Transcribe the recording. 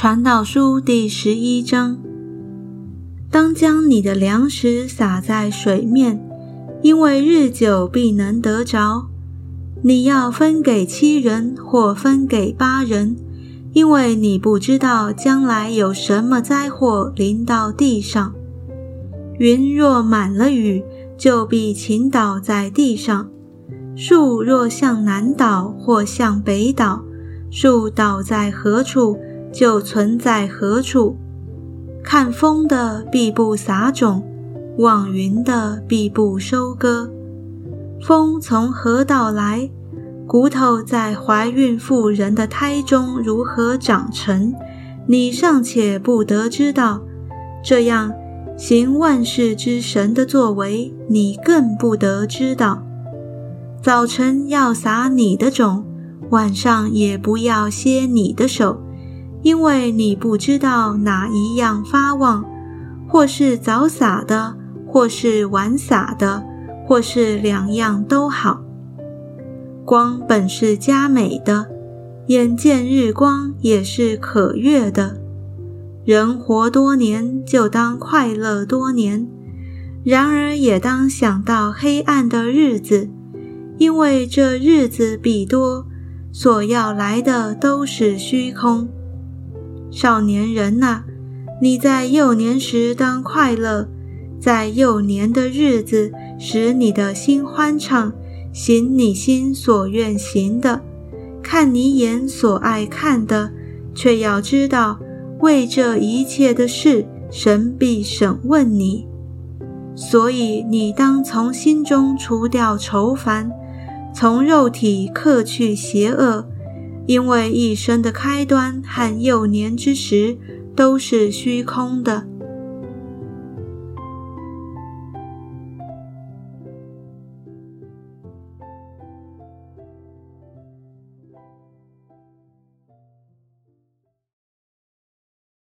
传道书第十一章：当将你的粮食撒在水面，因为日久必能得着。你要分给七人或分给八人，因为你不知道将来有什么灾祸临到地上。云若满了雨，就必倾倒在地上；树若向南倒或向北倒，树倒在何处？就存在何处？看风的必不撒种，望云的必不收割。风从何到来？骨头在怀孕妇人的胎中如何长成？你尚且不得知道。这样行万事之神的作为，你更不得知道。早晨要撒你的种，晚上也不要歇你的手。因为你不知道哪一样发旺，或是早撒的，或是晚撒的，或是两样都好。光本是佳美的，眼见日光也是可悦的。人活多年，就当快乐多年；然而也当想到黑暗的日子，因为这日子必多，所要来的都是虚空。少年人呐，你在幼年时当快乐，在幼年的日子使你的心欢畅，行你心所愿行的，看你眼所爱看的，却要知道，为这一切的事，神必审问你。所以你当从心中除掉愁烦，从肉体克去邪恶。因为一生的开端和幼年之时都是虚空的。